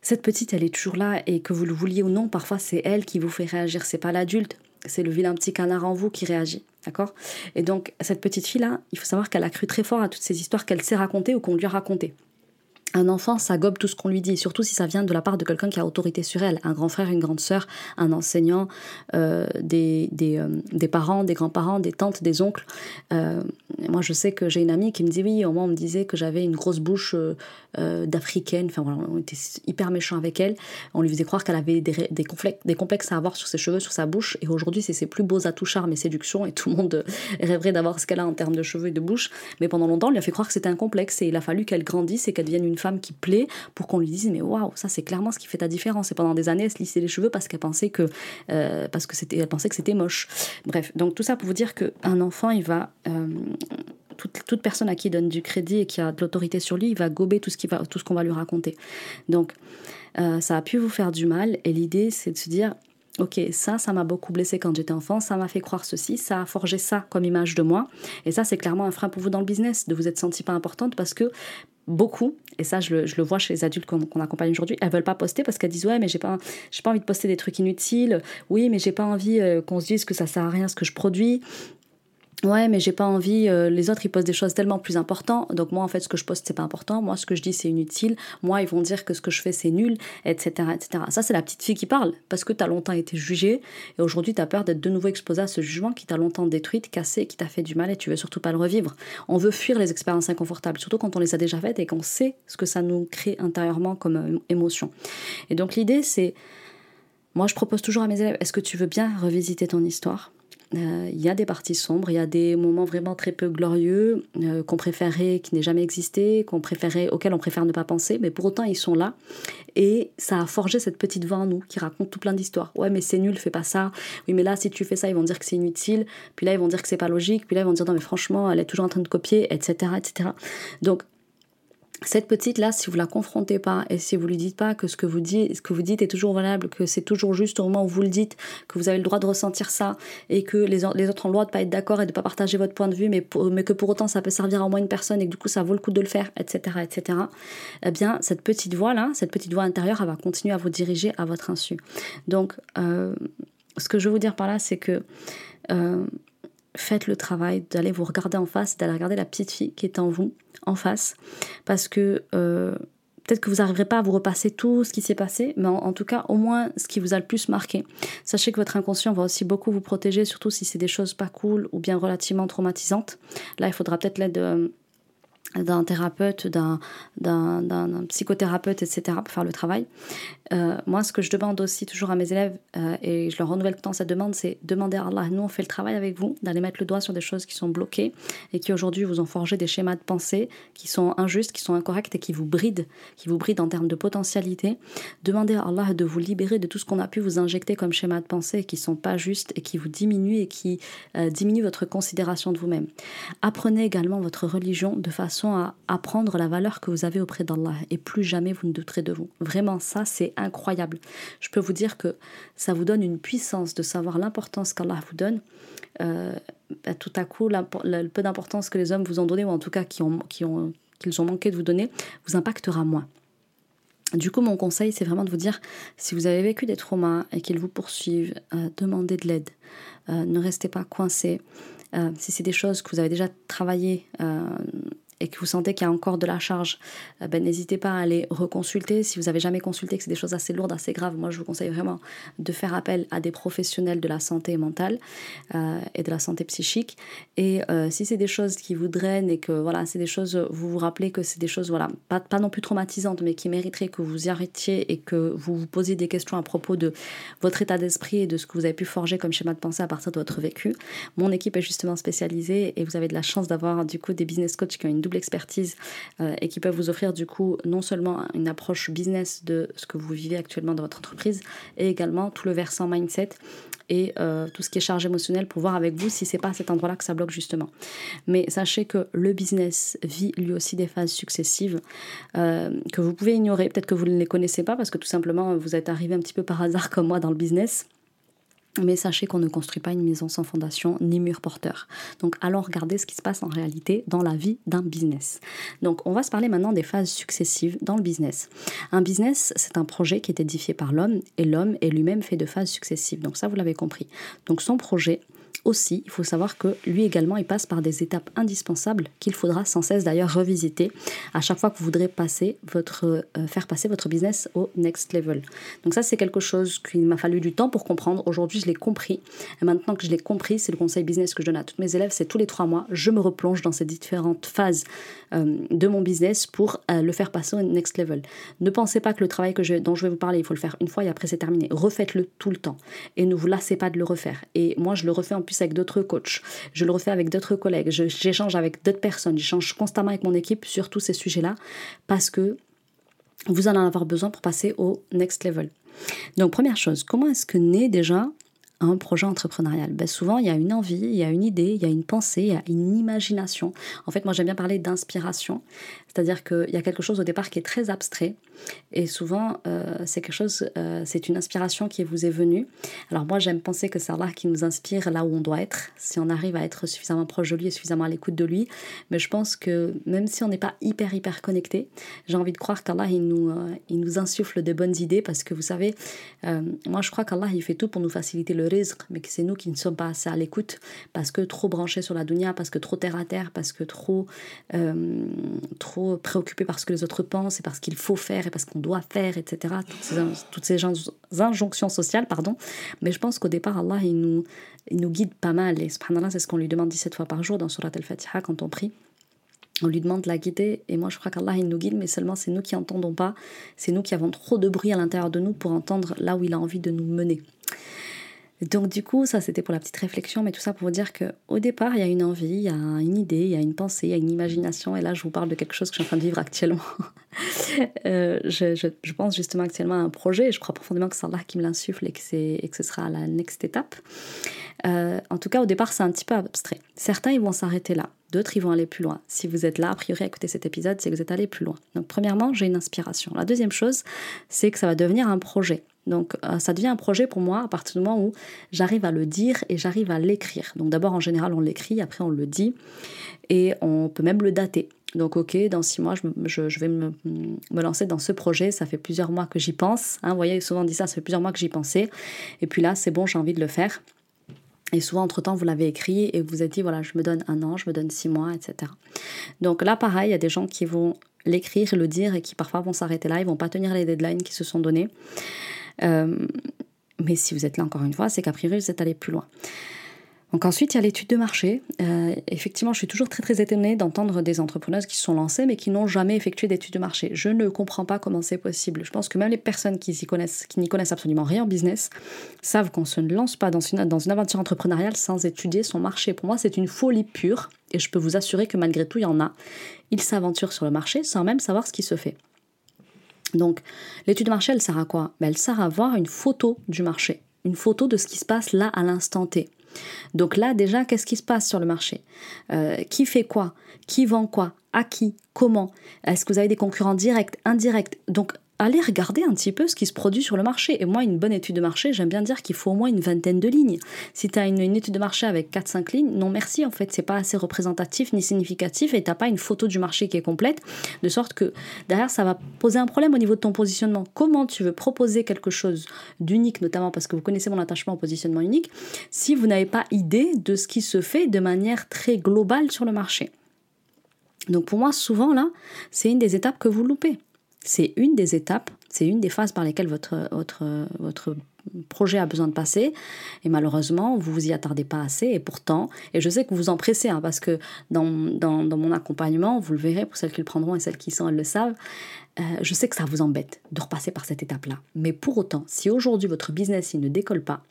Speaker 1: cette petite, elle est toujours là, et que vous le vouliez ou non, parfois c'est elle qui vous fait réagir, c'est pas l'adulte, c'est le vilain petit canard en vous qui réagit. D'accord? Et donc, cette petite fille-là, il faut savoir qu'elle a cru très fort à toutes ces histoires qu'elle s'est racontées ou qu'on lui a racontées un enfant, ça gobe tout ce qu'on lui dit, surtout si ça vient de la part de quelqu'un qui a autorité sur elle, un grand frère, une grande sœur, un enseignant, euh, euh, des, parents, des grands-parents, des tantes, des oncles. Euh, moi, je sais que j'ai une amie qui me dit, oui, au moins on me disait que j'avais une grosse bouche d'africaine, enfin voilà, on était hyper méchants avec elle, on lui faisait croire qu'elle avait des, complexes, à avoir sur ses cheveux, sur sa bouche, et aujourd'hui c'est ses plus beaux atouts charmes et séduction, et tout le monde rêverait d'avoir ce qu'elle a en termes de cheveux et de bouche, mais pendant longtemps on lui a fait croire que c'était un complexe, et il a fallu qu'elle grandisse et qu'elle devienne une femme qui plaît pour qu'on lui dise mais waouh ça c'est clairement ce qui fait ta différence et pendant des années elle se lissait les cheveux parce qu'elle pensait que euh, parce que c'était elle pensait que c'était moche bref donc tout ça pour vous dire que un enfant il va euh, toute, toute, personne à qui il donne du crédit et qui a de l'autorité sur lui, il va gober tout ce qu'on va, tout ce qu'on va lui raconter. Donc, euh, ça a pu vous faire du mal. Et l'idée, c'est de se dire, ok, ça, ça m'a beaucoup blessé quand j'étais enfant, ça m'a fait croire ceci, ça a forgé ça comme image de moi. Et ça, c'est clairement un frein pour vous dans le business, de vous être senti pas importante parce que beaucoup, et ça je le, vois chez les adultes qu'on accompagne aujourd'hui, elles veulent pas poster parce qu'elles disent ouais mais j'ai pas, pas envie de poster des trucs inutiles, oui mais j'ai pas envie euh, qu'on se dise que ça sert à rien ce que je produis, Ouais, mais j'ai pas envie. Euh, les autres, ils postent des choses tellement plus importantes. Donc moi, en fait, ce que je poste, c'est pas important. Moi, ce que je dis, c'est inutile. Moi, ils vont dire que ce que je fais, c'est nul, etc., etc. Ça, c'est la petite fille qui parle parce que tu as longtemps été jugée et aujourd'hui, tu as peur d'être de nouveau exposée à ce jugement qui t'a longtemps détruite, cassée, qui t'a fait du mal et tu veux surtout pas le revivre. On veut fuir les expériences inconfortables, surtout quand on les a déjà faites et qu'on sait ce que ça nous crée intérieurement comme euh, émotion. Et donc l'idée, c'est, moi, je propose toujours à mes élèves, est-ce que tu veux bien revisiter ton histoire? Il y a des parties sombres, il y a des moments vraiment très peu glorieux euh, qu'on préférait, qui n'aient jamais existé, qu'on préférait, auxquels on préfère ne pas penser, mais pour autant ils sont là. Et ça a forgé cette petite voix en nous qui raconte tout plein d'histoires. Ouais, mais c'est nul, fais pas ça. Oui, mais là, si tu fais ça, ils vont dire que c'est inutile. Puis là, ils vont dire que c'est pas logique. Puis là, ils vont dire non, mais franchement, elle est toujours en train de copier, etc., etc. Donc cette petite là, si vous la confrontez pas et si vous lui dites pas que ce que vous dites, est toujours valable, que c'est toujours juste au moment où vous le dites, que vous avez le droit de ressentir ça et que les, autres ont le droit de pas être d'accord et de pas partager votre point de vue, mais, que pour autant ça peut servir à au moins une personne et que du coup ça vaut le coup de le faire, etc., etc. Eh bien, cette petite voix là, cette petite voix intérieure, elle va continuer à vous diriger à votre insu. Donc, euh, ce que je veux vous dire par là, c'est que euh, faites le travail d'aller vous regarder en face, d'aller regarder la petite fille qui est en vous, en face, parce que euh, peut-être que vous n'arriverez pas à vous repasser tout ce qui s'est passé, mais en, tout cas, au moins ce qui vous a le plus marqué. Sachez que votre inconscient va aussi beaucoup vous protéger, surtout si c'est des choses pas cool ou bien relativement traumatisantes. Là, il faudra peut-être l'aide euh, d'un thérapeute, d'un, d'un, psychothérapeute, etc., pour faire le travail. Euh, moi, ce que je demande aussi toujours à mes élèves, euh, et je leur renouvelle tout le temps cette demande, c'est demander à Allah, nous on fait le travail avec vous, d'aller mettre le doigt sur des choses qui sont bloquées et qui aujourd'hui vous ont forgé des schémas de pensée qui sont injustes, qui sont incorrects et qui vous brident, qui vous brident en termes de potentialité. Demandez à Allah de vous libérer de tout ce qu'on a pu vous injecter comme schéma de pensée qui sont pas justes et qui vous diminuent et qui euh, diminuent votre considération de vous-même. Apprenez également votre religion de façon à apprendre la valeur que vous avez auprès d'Allah et plus jamais vous ne douterez de vous. Vraiment, ça c'est incroyable. Je peux vous dire que ça vous donne une puissance de savoir l'importance qu'Allah vous donne. Euh, bah, tout à coup, le peu d'importance que les hommes vous ont donné, ou en tout cas qui ont, qui ont, qu'ils ont manqué de vous donner, vous impactera moins. Du coup, mon conseil, c'est vraiment de vous dire, si vous avez vécu des traumas et qu'ils vous poursuivent, euh, demandez de l'aide. Euh, ne restez pas coincé. si c'est des choses que vous avez déjà travaillées et que vous sentez qu'il y a encore de la charge, euh, ben, n'hésitez pas à aller reconsulter. Si vous avez jamais consulté, que c'est des choses assez lourdes, assez graves, moi je vous conseille vraiment de faire appel à des professionnels de la santé mentale euh, et de la santé psychique. Et euh, si c'est des choses qui vous drainent et que voilà, c'est des choses, vous vous rappelez que c'est des choses, voilà, pas, pas non plus traumatisantes, mais qui mériteraient que vous y arrêtiez et que vous vous posiez des questions à propos de votre état d'esprit et de ce que vous avez pu forger comme schéma de pensée à partir de votre vécu. Mon équipe est justement spécialisée et vous avez de la chance d'avoir du coup des business coachs qui ont une double expertise euh, et qui peuvent vous offrir du coup non seulement une approche business de ce que vous vivez actuellement dans votre entreprise, et également tout le versant mindset et euh, tout ce qui est charge émotionnelle pour voir avec vous si c'est pas à cet endroit-là que ça bloque justement. Mais sachez que le business vit lui aussi des phases successives euh, que vous pouvez ignorer. Peut-être que vous ne les connaissez pas parce que tout simplement vous êtes arrivé un petit peu par hasard comme moi dans le business. Mais sachez qu'on ne construit pas une maison sans fondation ni mur porteur. Donc allons regarder ce qui se passe en réalité dans la vie d'un business. Donc on va se parler maintenant des phases successives dans le business. Un business, c'est un projet qui est édifié par l'homme et l'homme est lui-même fait de phases successives. Donc ça, vous l'avez compris. Donc son projet, aussi, il faut savoir que lui également, il passe par des étapes indispensables qu'il faudra sans cesse d'ailleurs revisiter à chaque fois que vous voudrez passer votre, euh, faire passer votre business au next level. Donc ça, c'est quelque chose qu'il m'a fallu du temps pour comprendre. Aujourd'hui, je l'ai compris. Et maintenant que je l'ai compris, c'est le conseil business que je donne à tous mes élèves. C'est tous les trois mois, je me replonge dans ces différentes phases euh, de mon business pour euh, le faire passer au next level. Ne pensez pas que le travail que je, dont je vais vous parler, il faut le faire une fois et après c'est terminé. Refaites-le tout le temps et ne vous lassez pas de le refaire. Et moi, je le refais en plus avec d'autres coachs, je le refais avec d'autres collègues, j'échange avec d'autres personnes, j'échange constamment avec mon équipe sur tous ces sujets-là parce que vous allez en avoir besoin pour passer au next level. Donc première chose, comment est-ce que naît déjà un projet entrepreneurial ben Souvent, il y a une envie, il y a une idée, il y a une pensée, il y a une imagination. En fait, moi, j'aime bien parler d'inspiration. C'est-à-dire qu'il y a quelque chose au départ qui est très abstrait et souvent euh, c'est quelque chose, euh, c'est une inspiration qui vous est venue. Alors moi j'aime penser que c'est Allah qui nous inspire là où on doit être, si on arrive à être suffisamment proche de lui et suffisamment à l'écoute de lui. Mais je pense que même si on n'est pas hyper hyper connecté, j'ai envie de croire qu'Allah il nous, euh, il nous insuffle de bonnes idées parce que vous savez, moi je crois qu'Allah il fait tout pour nous faciliter le risque, mais que c'est nous qui ne sommes pas assez à l'écoute parce que trop branchés sur la dunya, parce que trop terre à terre, parce que trop, trop préoccupé par ce que les autres pensent et parce qu'il faut faire et parce qu'on doit faire, etc. Toutes ces, injonctions sociales, pardon. Mais je pense qu'au départ, Allah, il nous, il nous guide pas mal. Et subhanallah, c'est ce qu'on lui demande 17 fois par jour dans Surat al-Fatiha quand on prie. On lui demande de la guider et moi je crois qu'Allah il nous guide mais seulement c'est nous qui entendons pas, c'est nous qui avons trop de bruit à l'intérieur de nous pour entendre là où il a envie de nous mener. Donc du coup, ça c'était pour la petite réflexion, mais tout ça pour vous dire que au départ, il y a une envie, il y a une idée, il y a une pensée, il y a une imagination, et là je vous parle de quelque chose que je suis en train de vivre actuellement Euh, je, pense justement actuellement à un projet et je crois profondément que c'est là qui me l'insuffle et, et que ce sera la next étape. Euh, en tout cas, au départ, c'est un petit peu abstrait. Certains, ils vont s'arrêter là. D'autres, ils vont aller plus loin. Si vous êtes là, a priori, à écouter cet épisode, c'est que vous êtes allé plus loin. Donc, premièrement, j'ai une inspiration. La deuxième chose, c'est que ça va devenir un projet. Donc, euh, ça devient un projet pour moi à partir du moment où j'arrive à le dire et j'arrive à l'écrire. Donc, d'abord, en général, on l'écrit, après, on le dit et on peut même le dater. Donc ok, dans six mois, je, vais me, lancer dans ce projet. Ça fait plusieurs mois que j'y pense. Hein. vous voyez, souvent dit ça, ça fait plusieurs mois que j'y pensais. Et puis là, c'est bon, j'ai envie de le faire. Et souvent, entre-temps, vous l'avez écrit et vous êtes dit, voilà, je me donne un an, je me donne six mois, etc. Donc là, pareil, il y a des gens qui vont l'écrire, le dire et qui parfois vont s'arrêter là, ils vont pas tenir les deadlines qui se sont donnés. Euh, mais si vous êtes là encore une fois, c'est qu'a priori, vous êtes allé plus loin. Donc ensuite, il y a l'étude de marché. Euh, effectivement, je suis toujours très très étonnée d'entendre des entrepreneuses qui se sont lancées mais qui n'ont jamais effectué d'étude de marché. Je ne comprends pas comment c'est possible. Je pense que même les personnes qui n'y connaissent, absolument rien en business savent qu'on se ne lance pas dans une, dans une aventure entrepreneuriale sans étudier son marché. Pour moi, c'est une folie pure et je peux vous assurer que malgré tout, il y en a. Ils s'aventurent sur le marché sans même savoir ce qui se fait. Donc, l'étude de marché, elle sert à quoi? Ben, Elle sert à voir une photo du marché, une photo de ce qui se passe là à l'instant T. Donc là, déjà, qu'est-ce qui se passe sur le marché? Euh, Qui fait quoi? Qui vend quoi? À qui? Comment? Est-ce que vous avez des concurrents directs, indirects? Donc allez regarder un petit peu ce qui se produit sur le marché. Et moi, une bonne étude de marché, j'aime bien dire qu'il faut au moins une vingtaine de lignes. Si tu as une, étude de marché avec 4-5 lignes, non merci, en fait, c'est pas assez représentatif ni significatif et t'as pas une photo du marché qui est complète, de sorte que derrière, ça va poser un problème au niveau de ton positionnement. Comment tu veux proposer quelque chose d'unique, notamment parce que vous connaissez mon attachement au positionnement unique, si vous n'avez pas idée de ce qui se fait de manière très globale sur le marché? Donc pour moi, souvent là, c'est une des étapes que vous loupez. C'est une des étapes, c'est une des phases par lesquelles votre, votre, votre projet a besoin de passer. Et malheureusement, vous vous y attardez pas assez. Et pourtant, et je sais que vous vous en pressez, hein, parce que dans, dans, dans, mon accompagnement, vous le verrez pour celles qui le prendront et celles qui sont, elles le savent, euh, je sais que ça vous embête de repasser par cette étape-là. Mais pour autant, si aujourd'hui votre business il ne décolle pas,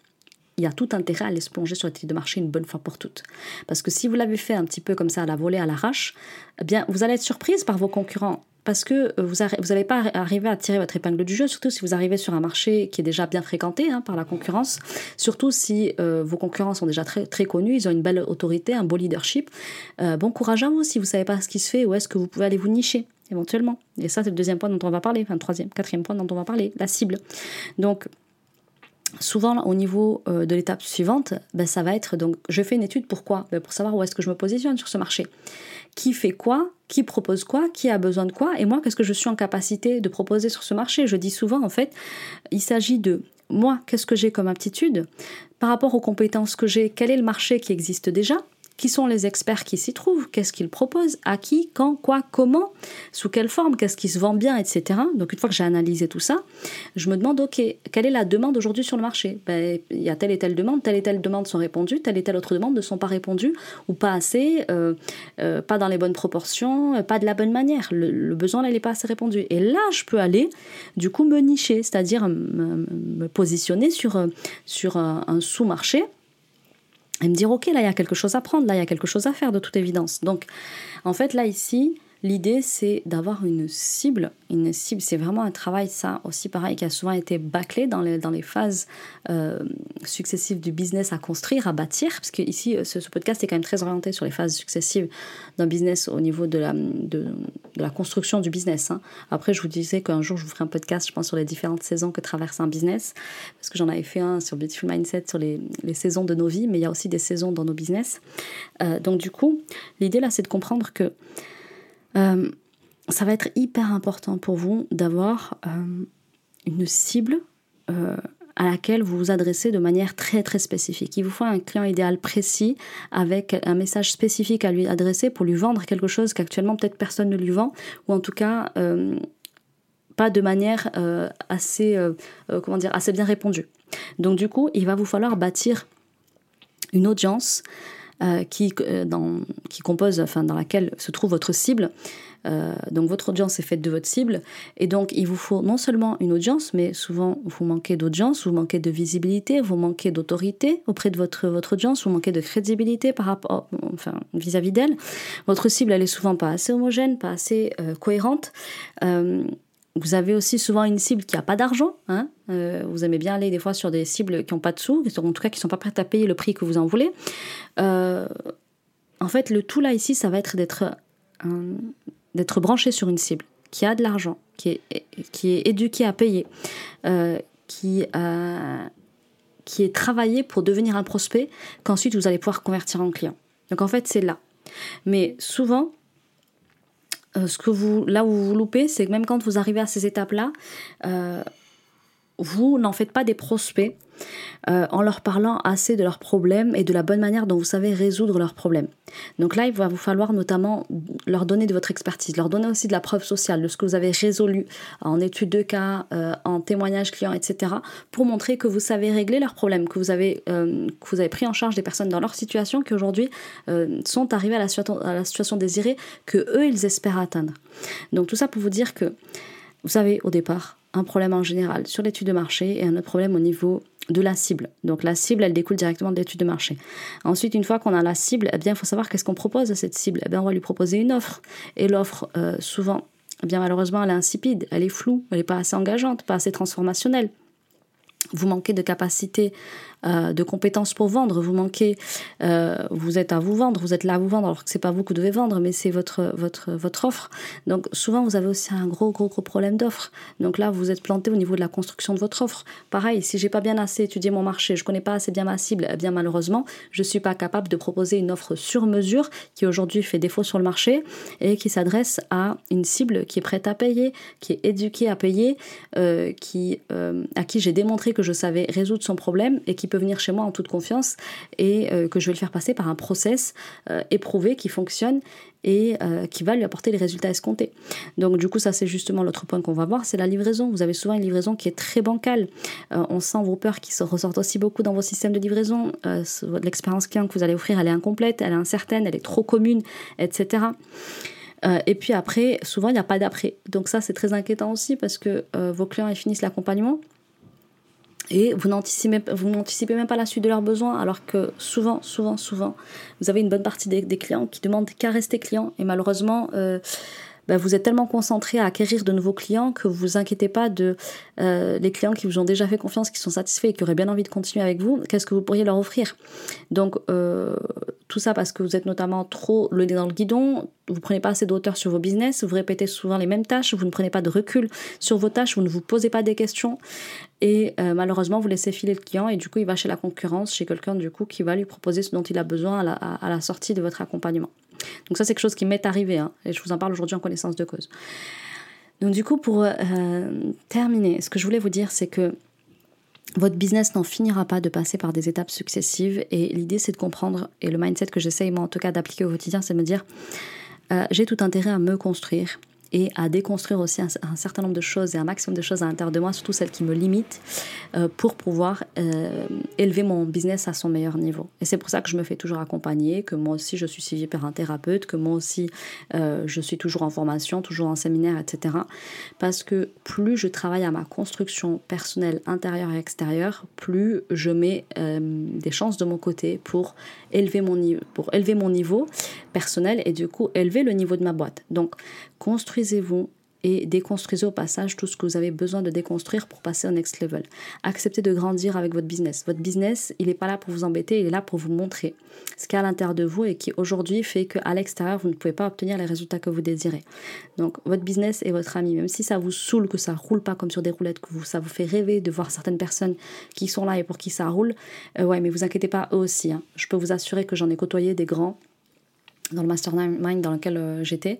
Speaker 1: il y a tout intérêt à aller plonger sur l'étude de marché une bonne fois pour toutes. Parce que si vous l'avez fait un petit peu comme ça à la volée, à l'arrache, eh bien, vous allez être surprise par vos concurrents parce que euh, vous n'allez pas arriver à tirer votre épingle du jeu, surtout si vous arrivez sur un marché qui est déjà bien fréquenté hein, par la concurrence, surtout si euh, vos concurrents sont déjà très, très connus, ils ont une belle autorité, un beau leadership. Euh, bon courage à vous si vous ne savez pas ce qui se fait, où est-ce que vous pouvez aller vous nicher éventuellement. Et ça, c'est le deuxième point dont on va parler, enfin le troisième, quatrième point dont on va parler, la cible. Donc, souvent au niveau de l'étape suivante, ben, ça va être donc je fais une étude pourquoi? Ben, Pour savoir où est-ce que je me positionne sur ce marché. Qui fait quoi, qui propose quoi, qui a besoin de quoi, et moi, qu'est-ce que je suis en capacité de proposer sur ce marché? Je dis souvent, en fait, il s'agit de moi, qu'est-ce que j'ai comme aptitude? Par rapport aux compétences que j'ai, quel est le marché qui existe déjà, qui sont les experts qui s'y trouvent, qu'est-ce qu'ils proposent, à qui, quand, quoi, comment, sous quelle forme, qu'est-ce qui se vend bien, etc. Donc une fois que j'ai analysé tout ça, je me demande, ok, quelle est la demande aujourd'hui sur le marché? Ben, Il y a telle et telle demande, telle et telle demande sont répondues, telle et telle autre demande ne sont pas répondues, ou pas assez, euh, euh, pas dans les bonnes proportions, euh, pas de la bonne manière. Le, besoin, n'est pas assez répondu. Et là, je peux aller, du coup, me nicher, c'est-à-dire me, positionner sur, sur un sous-marché et me dire ok là il y a quelque chose à prendre, là il y a quelque chose à faire de toute évidence. Donc en fait là ici L'idée, c'est d'avoir une cible. Une cible, c'est vraiment un travail, ça aussi pareil, qui a souvent été bâclé dans les, dans les phases euh, successives du business à construire, à bâtir. Parce que ici, ce, podcast est quand même très orienté sur les phases successives d'un business au niveau de la, de, la construction du business. Hein. Après, je vous disais qu'un jour, je vous ferai un podcast, je pense, sur les différentes saisons que traverse un business. Parce que j'en avais fait un sur Beautiful Mindset, sur les, les, saisons de nos vies, mais il y a aussi des saisons dans nos business. Euh, donc, du coup, l'idée là, c'est de comprendre que euh, ça va être hyper important pour vous d'avoir euh, une cible euh, à laquelle vous vous adressez de manière très très spécifique. Il vous faut un client idéal précis avec un message spécifique à lui adresser pour lui vendre quelque chose qu'actuellement peut-être personne ne lui vend ou en tout cas pas de manière assez comment dire assez bien répondue. Donc du coup, il va vous falloir bâtir une audience euh, qui, euh, dans, qui compose, enfin, dans laquelle se trouve votre cible, donc votre audience est faite de votre cible. Et donc il vous faut non seulement une audience, mais souvent vous manquez d'audience, vous manquez de visibilité, vous manquez d'autorité auprès de votre, votre audience, vous manquez de crédibilité par rapport, enfin, vis-à-vis d'elle. Votre cible, elle est souvent pas assez homogène, pas assez cohérente. Vous avez aussi souvent une cible qui n'a pas d'argent. Hein. Euh, vous aimez bien aller des fois sur des cibles qui n'ont pas de sous, en tout cas qui ne sont pas prêtes à payer le prix que vous en voulez. Euh, en fait, le tout là ici, ça va être d'être branché sur une cible qui a de l'argent, qui est, qui éduquée à payer, euh, qui, est travaillé pour devenir un prospect, qu'ensuite vous allez pouvoir convertir en client. Donc en fait, c'est là. Mais souvent, ce que vous, là où vous vous loupez, c'est que même quand vous arrivez à ces étapes-là, vous n'en faites pas des prospects euh, en leur parlant assez de leurs problèmes et de la bonne manière dont vous savez résoudre leurs problèmes. Donc là, il va vous falloir notamment leur donner de votre expertise, leur donner aussi de la preuve sociale, de ce que vous avez résolu en études de cas, euh, en témoignages clients, etc., pour montrer que vous savez régler leurs problèmes, que vous avez, euh, que vous avez pris en charge des personnes dans leur situation qui aujourd'hui sont arrivées à la, à la situation désirée que eux, ils espèrent atteindre. Donc tout ça pour vous dire que vous savez au départ un problème en général sur l'étude de marché et un autre problème au niveau de la cible. Donc la cible, elle découle directement de l'étude de marché. Ensuite, une fois qu'on a la cible, eh bien, il faut savoir qu'est-ce qu'on propose à cette cible. Eh bien, on va lui proposer une offre. Et l'offre, euh, souvent, eh bien, malheureusement, elle est insipide, elle est floue, elle n'est pas assez engageante, pas assez transformationnelle. Vous manquez de capacité euh, de compétences pour vendre, vous manquez, euh, vous êtes à vous vendre, vous êtes là à vous vendre, alors que c'est pas vous que devez vendre, mais c'est votre, votre, votre offre. Donc souvent vous avez aussi un gros gros gros problème d'offre. Donc là vous êtes planté au niveau de la construction de votre offre. Pareil, si j'ai pas bien assez étudié mon marché, je connais pas assez bien ma cible, eh bien malheureusement je suis pas capable de proposer une offre sur mesure qui aujourd'hui fait défaut sur le marché et qui s'adresse à une cible qui est prête à payer, qui est éduquée à payer, euh, qui, à qui j'ai démontré que je savais résoudre son problème et qui peut venir chez moi en toute confiance et euh, que je vais le faire passer par un process euh, éprouvé qui fonctionne et euh, qui va lui apporter les résultats escomptés. Donc du coup, ça c'est justement l'autre point qu'on va voir, c'est la livraison. Vous avez souvent une livraison qui est très bancale. on sent vos peurs qui se ressortent aussi beaucoup dans vos systèmes de livraison. L'expérience client que vous allez offrir, elle est incomplète, elle est incertaine, elle est trop commune, etc. et puis après, souvent, il n'y a pas d'après. Donc ça, c'est très inquiétant aussi parce que vos clients, ils finissent l'accompagnement et vous n'anticipez, vous même pas la suite de leurs besoins, alors que souvent, souvent, souvent, vous avez une bonne partie des, clients qui demandent qu'à rester clients. Et malheureusement, euh, bah, vous êtes tellement concentré à acquérir de nouveaux clients que vous vous inquiétez pas de euh, les clients qui vous ont déjà fait confiance, qui sont satisfaits et qui auraient bien envie de continuer avec vous. Qu'est-ce que vous pourriez leur offrir? Donc, euh, tout ça parce que vous êtes notamment trop le nez dans le guidon, vous prenez pas assez de hauteur sur vos business, vous répétez souvent les mêmes tâches, vous ne prenez pas de recul sur vos tâches, vous ne vous posez pas des questions et euh, malheureusement vous laissez filer le client et du coup il va chez la concurrence, chez quelqu'un du coup qui va lui proposer ce dont il a besoin à la, à la sortie de votre accompagnement. Donc ça c'est quelque chose qui m'est arrivé hein, et je vous en parle aujourd'hui en connaissance de cause. Donc du coup pour euh, terminer, ce que je voulais vous dire c'est que votre business n'en finira pas de passer par des étapes successives et l'idée c'est de comprendre et le mindset que j'essaye moi en tout cas d'appliquer au quotidien c'est de me dire euh, j'ai tout intérêt à me construire et à déconstruire aussi un, certain nombre de choses et un maximum de choses à l'intérieur de moi, surtout celles qui me limitent, euh, pour pouvoir euh, élever mon business à son meilleur niveau. Et c'est pour ça que je me fais toujours accompagner, que moi aussi je suis suivie par un thérapeute, que moi aussi euh, je suis toujours en formation, toujours en séminaire, etc. Parce que plus je travaille à ma construction personnelle intérieure et extérieure, plus je mets des chances de mon côté pour élever mon, pour élever mon niveau personnel et du coup élever le niveau de ma boîte. Donc construisez-vous et déconstruisez au passage tout ce que vous avez besoin de déconstruire pour passer au next level. Acceptez de grandir avec votre business. Votre business, il n'est pas là pour vous embêter, il est là pour vous montrer ce qu'il y a à l'intérieur de vous et qui aujourd'hui fait qu'à l'extérieur, vous ne pouvez pas obtenir les résultats que vous désirez. Donc votre business est votre ami, même si ça vous saoule, que ça roule pas comme sur des roulettes, que ça vous fait rêver de voir certaines personnes qui sont là et pour qui ça roule, euh, ouais, mais vous inquiétez pas, eux aussi. Hein. Je peux vous assurer que j'en ai côtoyé des grands dans le mastermind dans lequel euh, j'étais.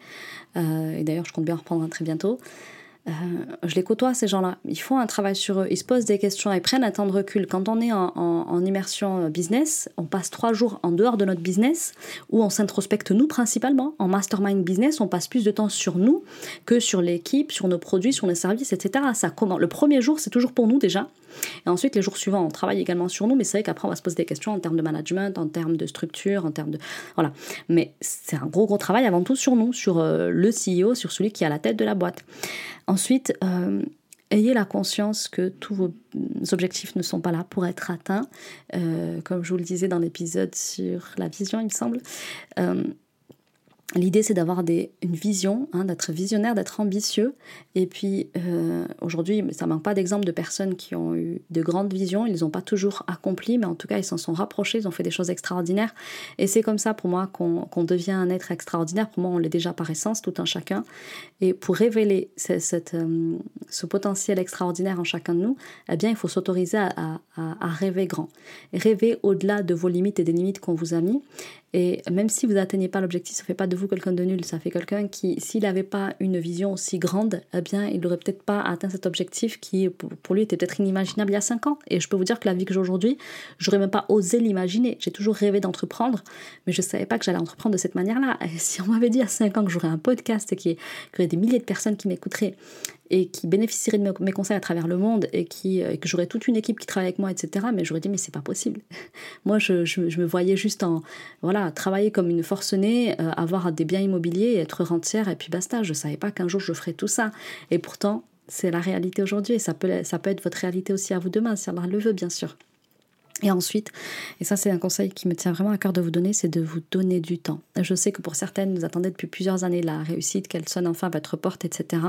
Speaker 1: Euh, et d'ailleurs, je compte bien reprendre très bientôt. Euh, je les côtoie, ces gens-là. Ils font un travail sur eux, ils se posent des questions, ils prennent un temps de recul. Quand on est en, immersion business, on passe trois jours en dehors de notre business, où on s'introspecte nous principalement. En mastermind business, on passe plus de temps sur nous que sur l'équipe, sur nos produits, sur nos services, etc. Ça comment Le premier jour, c'est toujours pour nous déjà. Et ensuite, les jours suivants, on travaille également sur nous, mais c'est vrai qu'après, on va se poser des questions en termes de management, en termes de structure, en termes de... Voilà. Mais c'est un gros, gros travail avant tout sur nous, sur euh, le CEO, sur celui qui est à la tête de la boîte. Ensuite, euh, ayez la conscience que tous vos objectifs ne sont pas là pour être atteints. Euh, comme je vous le disais dans l'épisode sur la vision, il me semble. L'idée, c'est d'avoir une vision, hein, d'être visionnaire, d'être ambitieux. Et puis, euh, aujourd'hui, ça manque pas d'exemples de personnes qui ont eu de grandes visions. Ils ne les ont pas toujours accomplies, mais en tout cas, ils s'en sont rapprochés, ils ont fait des choses extraordinaires. Et c'est comme ça, pour moi, qu'on devient un être extraordinaire. Pour moi, on l'est déjà par essence, tout un chacun. Et pour révéler cette, euh, ce potentiel extraordinaire en chacun de nous, eh bien, il faut s'autoriser à, à, rêver grand. Rêver au-delà de vos limites et des limites qu'on vous a mis. Et même si vous n'atteignez pas l'objectif, ça ne fait pas de vous quelqu'un de nul, ça fait quelqu'un qui, s'il n'avait pas une vision aussi grande, eh bien, il n'aurait peut-être pas atteint cet objectif qui, pour lui, était peut-être inimaginable il y a 5 ans. Et je peux vous dire que la vie que j'ai aujourd'hui, j'aurais même pas osé l'imaginer. J'ai toujours rêvé d'entreprendre, mais je ne savais pas que j'allais entreprendre de cette manière-là. Si on m'avait dit a 5 ans que j'aurais un podcast et qu'il y aurait des milliers de personnes qui m'écouteraient, et qui bénéficierait de mes conseils à travers le monde et qui, euh, que j'aurais toute une équipe qui travaille avec moi, etc. Mais j'aurais dit, mais c'est pas possible. moi, je, je, me voyais juste en, voilà, travailler comme une forcenée, euh, avoir des biens immobiliers, être rentière, et puis basta. Je savais pas qu'un jour je ferais tout ça. Et pourtant, c'est la réalité aujourd'hui et ça peut, ça peut être votre réalité aussi à vous demain, si Allah le veut, bien sûr. Et ensuite, et ça c'est un conseil qui me tient vraiment à cœur de vous donner, c'est de vous donner du temps. Je sais que pour certaines, vous attendez depuis plusieurs années la réussite, qu'elle sonne enfin à votre porte, etc.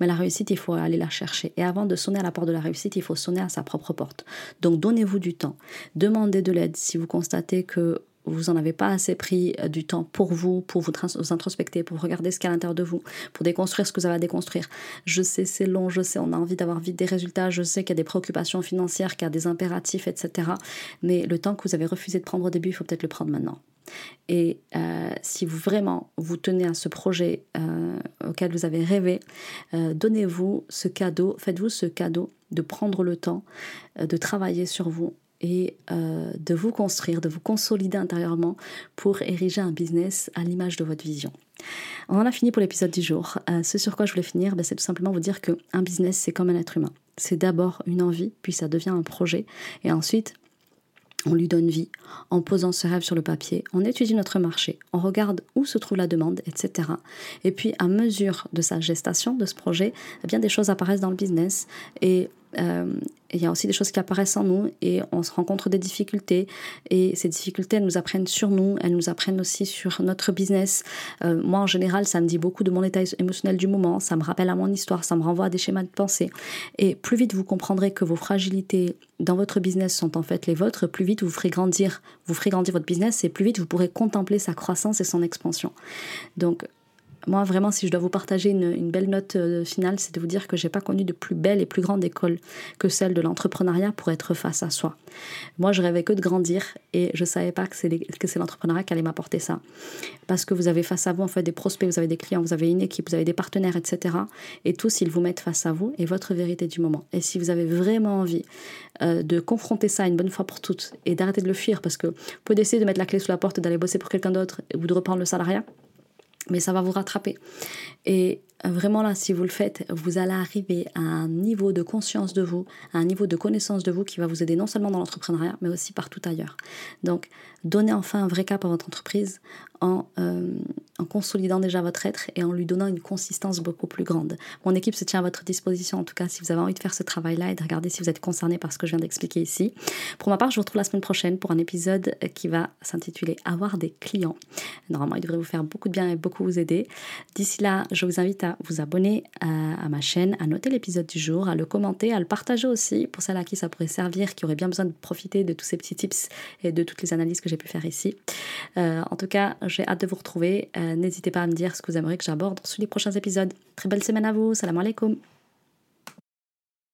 Speaker 1: Mais la réussite, il faut aller la chercher. Et avant de sonner à la porte de la réussite, il faut sonner à sa propre porte. Donc donnez-vous du temps. Demandez de l'aide si vous constatez que vous en avez pas assez pris euh, du temps pour vous, pour vous, introspecter, pour regarder ce qu'il y a à l'intérieur de vous, pour déconstruire ce que vous avez à déconstruire. Je sais, c'est long, je sais, on a envie d'avoir vite des résultats, je sais qu'il y a des préoccupations financières, qu'il y a des impératifs, etc. Mais le temps que vous avez refusé de prendre au début, il faut peut-être le prendre maintenant. Et euh, si vous vraiment vous tenez à ce projet euh, auquel vous avez rêvé, donnez-vous ce cadeau, faites-vous ce cadeau de prendre le temps de travailler sur vous et euh, de vous construire, de vous consolider intérieurement pour ériger un business à l'image de votre vision. On en a fini pour l'épisode du jour. Euh, ce sur quoi je voulais finir, ben, c'est tout simplement vous dire qu'un business, c'est comme un être humain. C'est d'abord une envie, puis ça devient un projet, et ensuite on lui donne vie en posant ce rêve sur le papier, on étudie notre marché, on regarde où se trouve la demande, etc. Et puis à mesure de sa gestation de ce projet, eh bien des choses apparaissent dans le business et il y a aussi des choses qui apparaissent en nous et on se rencontre des difficultés et ces difficultés elles nous apprennent sur nous, elles nous apprennent aussi sur notre business. Euh, moi en général ça me dit beaucoup de mon état émotionnel du moment, ça me rappelle à mon histoire, ça me renvoie à des schémas de pensée et plus vite vous comprendrez que vos fragilités dans votre business sont en fait les vôtres, plus vite vous ferez grandir, vous ferez grandir votre business et plus vite vous pourrez contempler sa croissance et son expansion. Donc moi, vraiment, si je dois vous partager une, belle note euh, finale, c'est de vous dire que j'ai pas connu de plus belle et plus grande école que celle de l'entrepreneuriat pour être face à soi. Moi, je rêvais que de grandir et je savais pas que c'est l'entrepreneuriat qui allait m'apporter ça. Parce que vous avez face à vous, en fait, des prospects, vous avez des clients, vous avez une équipe, vous avez des partenaires, etc. Et tous, ils vous mettent face à vous et votre vérité du moment. Et si vous avez vraiment envie euh, de confronter ça une bonne fois pour toutes et d'arrêter de le fuir, parce que vous pouvez décider de mettre la clé sous la porte, d'aller bosser pour quelqu'un d'autre ou de reprendre le salariat, mais ça va vous rattraper. Et vraiment là, si vous le faites, vous allez arriver à un niveau de conscience de vous, à un niveau de connaissance de vous qui va vous aider non seulement dans l'entrepreneuriat, mais aussi partout ailleurs. Donc, donnez enfin un vrai cap à votre entreprise en, euh, en, consolidant déjà votre être et en lui donnant une consistance beaucoup plus grande. Mon équipe se tient à votre disposition, en tout cas, si vous avez envie de faire ce travail-là et de regarder si vous êtes concerné par ce que je viens d'expliquer ici. Pour ma part, je vous retrouve la semaine prochaine pour un épisode qui va s'intituler Avoir des clients. Normalement, il devrait vous faire beaucoup de bien et beaucoup vous aider. D'ici là, je vous invite à vous abonner à, ma chaîne, à noter l'épisode du jour, à le commenter, à le partager aussi pour celles à qui ça pourrait servir, qui auraient bien besoin de profiter de tous ces petits tips et de toutes les analyses que j'ai pu faire ici. Euh, en tout cas, j'ai hâte de vous retrouver. Euh, n'hésitez pas à me dire ce que vous aimeriez que j'aborde sur les prochains épisodes. Très belle semaine à vous. Salam alaikum.